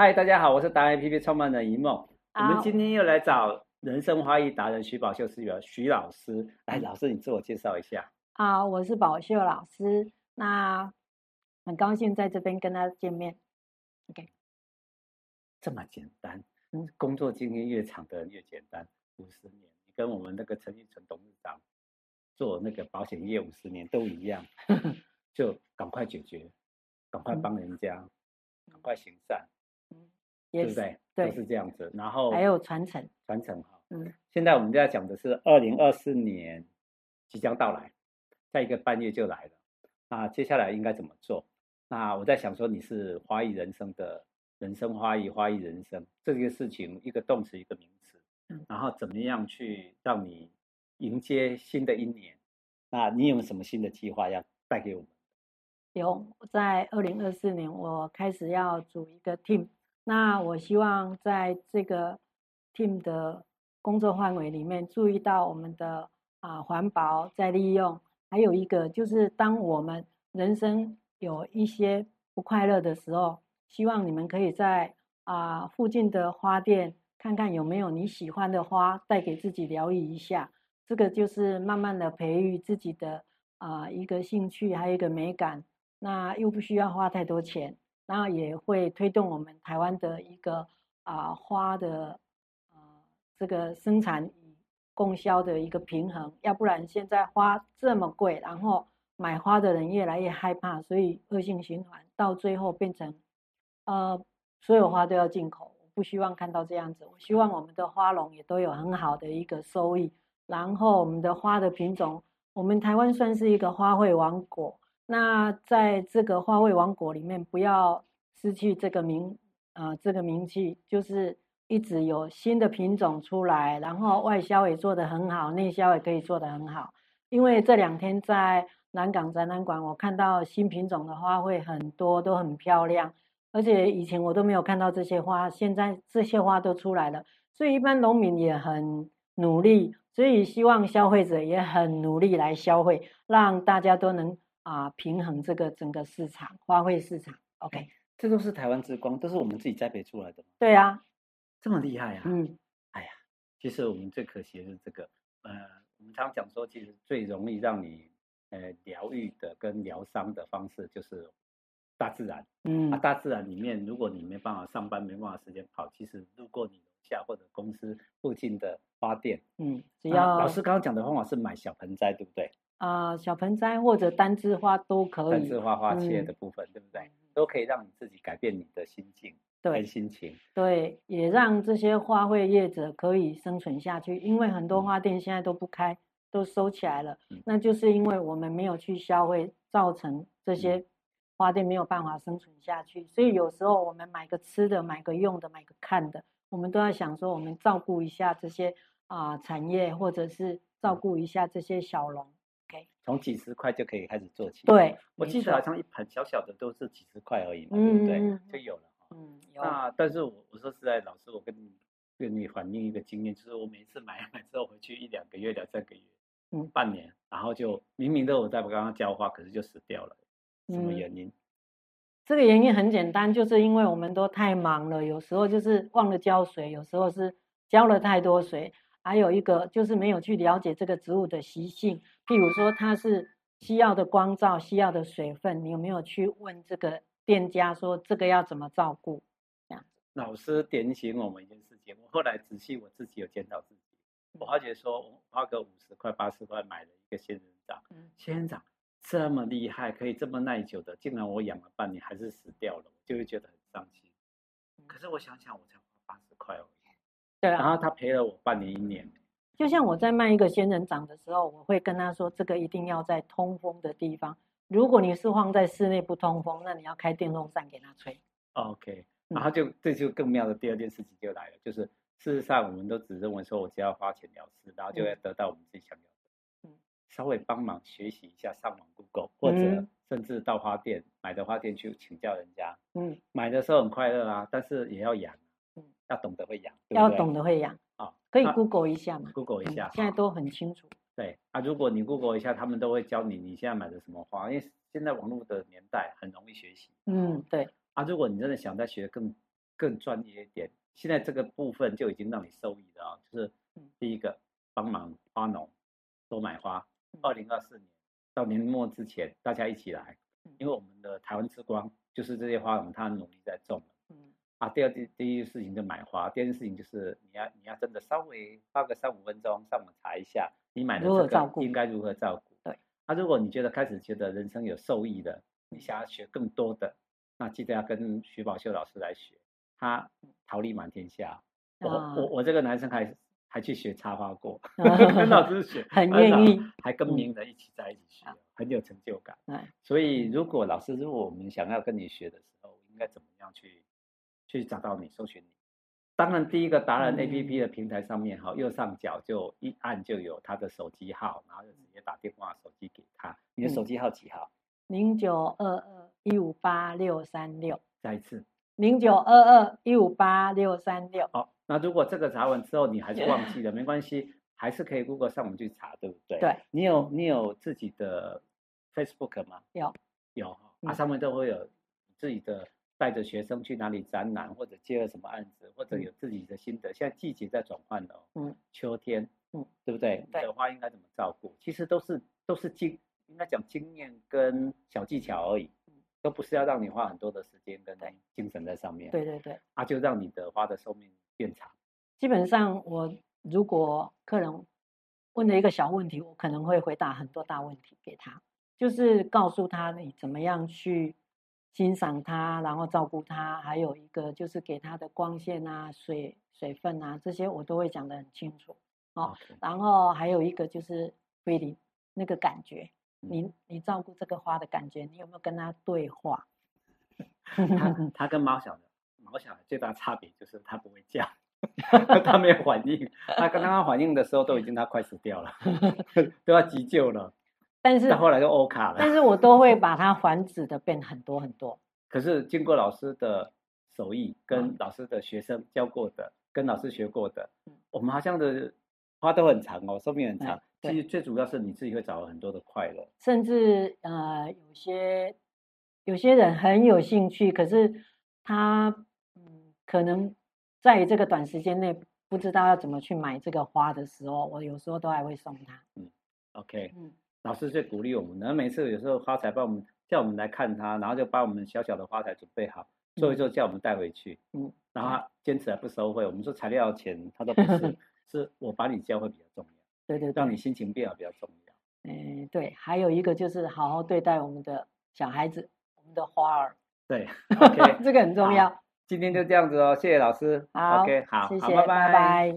嗨，大家好，我是达人 APP 创办人一梦。我们今天又来找人生花艺达人徐宝秀师表徐老师。来，老师你自我介绍一下。啊，我是宝秀老师。那很高兴在这边跟大家见面。OK，这么简单。嗯，工作经验越长的人越简单。五十年，你跟我们那个陈玉成董事长做那个保险业五十年都一样，就赶快解决，赶快帮人家，赶、嗯、快行善。对不对？对，都是这样子。然后还有传承，传承哈。嗯，现在我们在讲的是二零二四年即将到来，在一个半月就来了。那接下来应该怎么做？那我在想说，你是花艺人生的人生花艺，花艺人生这个事情，一个动词，一个名词。嗯，然后怎么样去让你迎接新的一年？那你有什么新的计划要带给我们？有，在二零二四年，我开始要组一个 team。那我希望在这个 team 的工作范围里面，注意到我们的啊环保再利用，还有一个就是当我们人生有一些不快乐的时候，希望你们可以在啊附近的花店看看有没有你喜欢的花，带给自己疗愈一下。这个就是慢慢的培育自己的啊一个兴趣，还有一个美感，那又不需要花太多钱。那也会推动我们台湾的一个啊花的啊这个生产与供销的一个平衡，要不然现在花这么贵，然后买花的人越来越害怕，所以恶性循环，到最后变成呃所有花都要进口，我不希望看到这样子，我希望我们的花农也都有很好的一个收益，然后我们的花的品种，我们台湾算是一个花卉王国。那在这个花卉王国里面，不要失去这个名啊、这个名气，就是一直有新的品种出来，然后外销也做得很好，内销也可以做得很好。因为这两天在南港展览馆，我看到新品种的花卉很多，都很漂亮，而且以前我都没有看到这些花，现在这些花都出来了，所以一般农民也很努力，所以希望消费者也很努力来消费，让大家都能。啊，平衡这个整个市场，花卉市场，OK，这都是台湾之光，都是我们自己栽培出来的。对啊，这么厉害啊！嗯，哎呀，其实我们最可惜的是这个，呃，我们常讲说，其实最容易让你呃疗愈的跟疗伤的方式就是大自然。嗯，啊，大自然里面，如果你没办法上班，没办法时间跑，其实路过你楼下或者公司附近的花店，嗯，只要、啊、老师刚刚讲的方法是买小盆栽，对不对？啊、呃，小盆栽或者单枝花都可以。单枝花花切的部分，嗯、对不对？都可以让你自己改变你的心境，对，心情。对，也让这些花卉业者可以生存下去。因为很多花店现在都不开，都收起来了。嗯、那就是因为我们没有去消费，造成这些花店没有办法生存下去。所以有时候我们买个吃的，买个用的，买个看的，我们都要想说，我们照顾一下这些啊、呃、产业，或者是照顾一下这些小农。从几十块就可以开始做起。对，我记得好像一盆小小的都是几十块而已嘛，嗯、对不对？就有了。嗯，那但是我我说实在，老师，我跟你跟你反映一个经验，就是我每次买买之后回去一两个月、两三个月，嗯，半年，然后就明明都有在我刚刚浇花，可是就死掉了，什么原因？嗯、这个原因很简单，就是因为我们都太忙了，有时候就是忘了浇水，有时候是浇了太多水。还有一个就是没有去了解这个植物的习性，譬如说它是需要的光照、需要的水分，你有没有去问这个店家说这个要怎么照顾？这样。老师点醒我们一件事情，我后来仔细我自己有检讨自己，我发觉说我花个五十块、八十块买了一个仙人掌，仙人掌这么厉害，可以这么耐久的，竟然我养了半年还是死掉了，就会觉得很伤心。可是我想想，我才花八十块哦。对啊，然后他陪了我半年一年。就像我在卖一个仙人掌的时候，我会跟他说，这个一定要在通风的地方。如果你是放在室内不通风，那你要开电风扇给他吹。OK，然后就这就更妙的第二件事情就来了，就是事实上我们都只认为说我只要花钱了事，然后就会得到我们自己想要的。嗯，稍微帮忙学习一下，上网 Google，或者甚至到花店买的花店去请教人家。嗯，买的时候很快乐啊，但是也要养。嗯要懂得会养，要懂得会养啊，可以 Google 一下嘛，Google 一下，现在都很清楚。对啊，如果你 Google 一下，他们都会教你你现在买的什么花，因为现在网络的年代很容易学习。嗯，对。啊，如果你真的想再学更更专业一点。现在这个部分就已经让你受益了啊，就是第一个帮忙花农多买花。二零二四年到年末之前，大家一起来，因为我们的台湾之光就是这些花农，他努力在种。啊，第二第第一件事情就买花，第二件事情就是你要你要真的稍微花个三五分钟上网查一下，你买的这个应该如何照顾。对。啊，如果你觉得开始觉得人生有受益的，你想要学更多的，那记得要跟徐宝秀老师来学，他桃李满天下。我我我这个男生还还去学插花过，跟老师学，很愿意，还跟名人一起在一起学，很有成就感。所以如果老师，如果我们想要跟你学的时候，应该怎么样去？去找到你，搜寻你。当然，第一个达人 APP 的平台上面，哈、嗯，右上角就一按就有他的手机号，然后就直接打电话手机给他。你的手机号几号？零九二二一五八六三六。再一次。零九二二一五八六三六。好，那如果这个查完之后你还是忘记 了，没关系，还是可以 Google 上网去查，对不对？对。你有你有自己的 Facebook 吗？有。有，啊，上面都会有自己的。带着学生去哪里展览，或者接了什么案子，或者有自己的心得。现在季节在转换了，嗯，秋天，嗯，对不对？对，花应该怎么照顾？其实都是都是经，应该讲经验跟小技巧而已，都不是要让你花很多的时间跟精神在上面。对对对，啊，就让你的花的寿命变长。基本上，我如果客人问了一个小问题，我可能会回答很多大问题给他，就是告诉他你怎么样去。欣赏它，然后照顾它，还有一个就是给它的光线啊、水水分啊这些，我都会讲得很清楚。哦.然后还有一个就是 feeling 那个感觉，你你照顾这个花的感觉，你有没有跟它对话？它它跟猫小的猫小的最大差别就是它不会叫，它没有反应。它刚刚反应的时候都已经它快死掉了，都要急救了。但是后来就欧卡了。但是我都会把它繁殖的变很多很多。可是经过老师的手艺，跟老师的学生教过的，跟老师学过的，我们好像的花都很长哦，寿命很长。其实最主要是你自己会找到很多的快乐。甚至呃，有些有些人很有兴趣，可是他嗯，可能在这个短时间内不知道要怎么去买这个花的时候，我有时候都还会送他。嗯，OK，嗯。老师最鼓励我们，然后每次有时候花材帮我们叫我们来看他，然后就把我们小小的花材准备好，做一做叫我们带回去。嗯，然后他坚持还不收费，我们说材料钱他都不是，是我把你教会比较重要。对对，对，让你心情变好比较重要。嗯，对，还有一个就是好好对待我们的小孩子，我们的花儿。对，OK，这个很重要。今天就这样子哦，谢谢老师。好，OK，好，谢谢，好，拜拜。拜拜。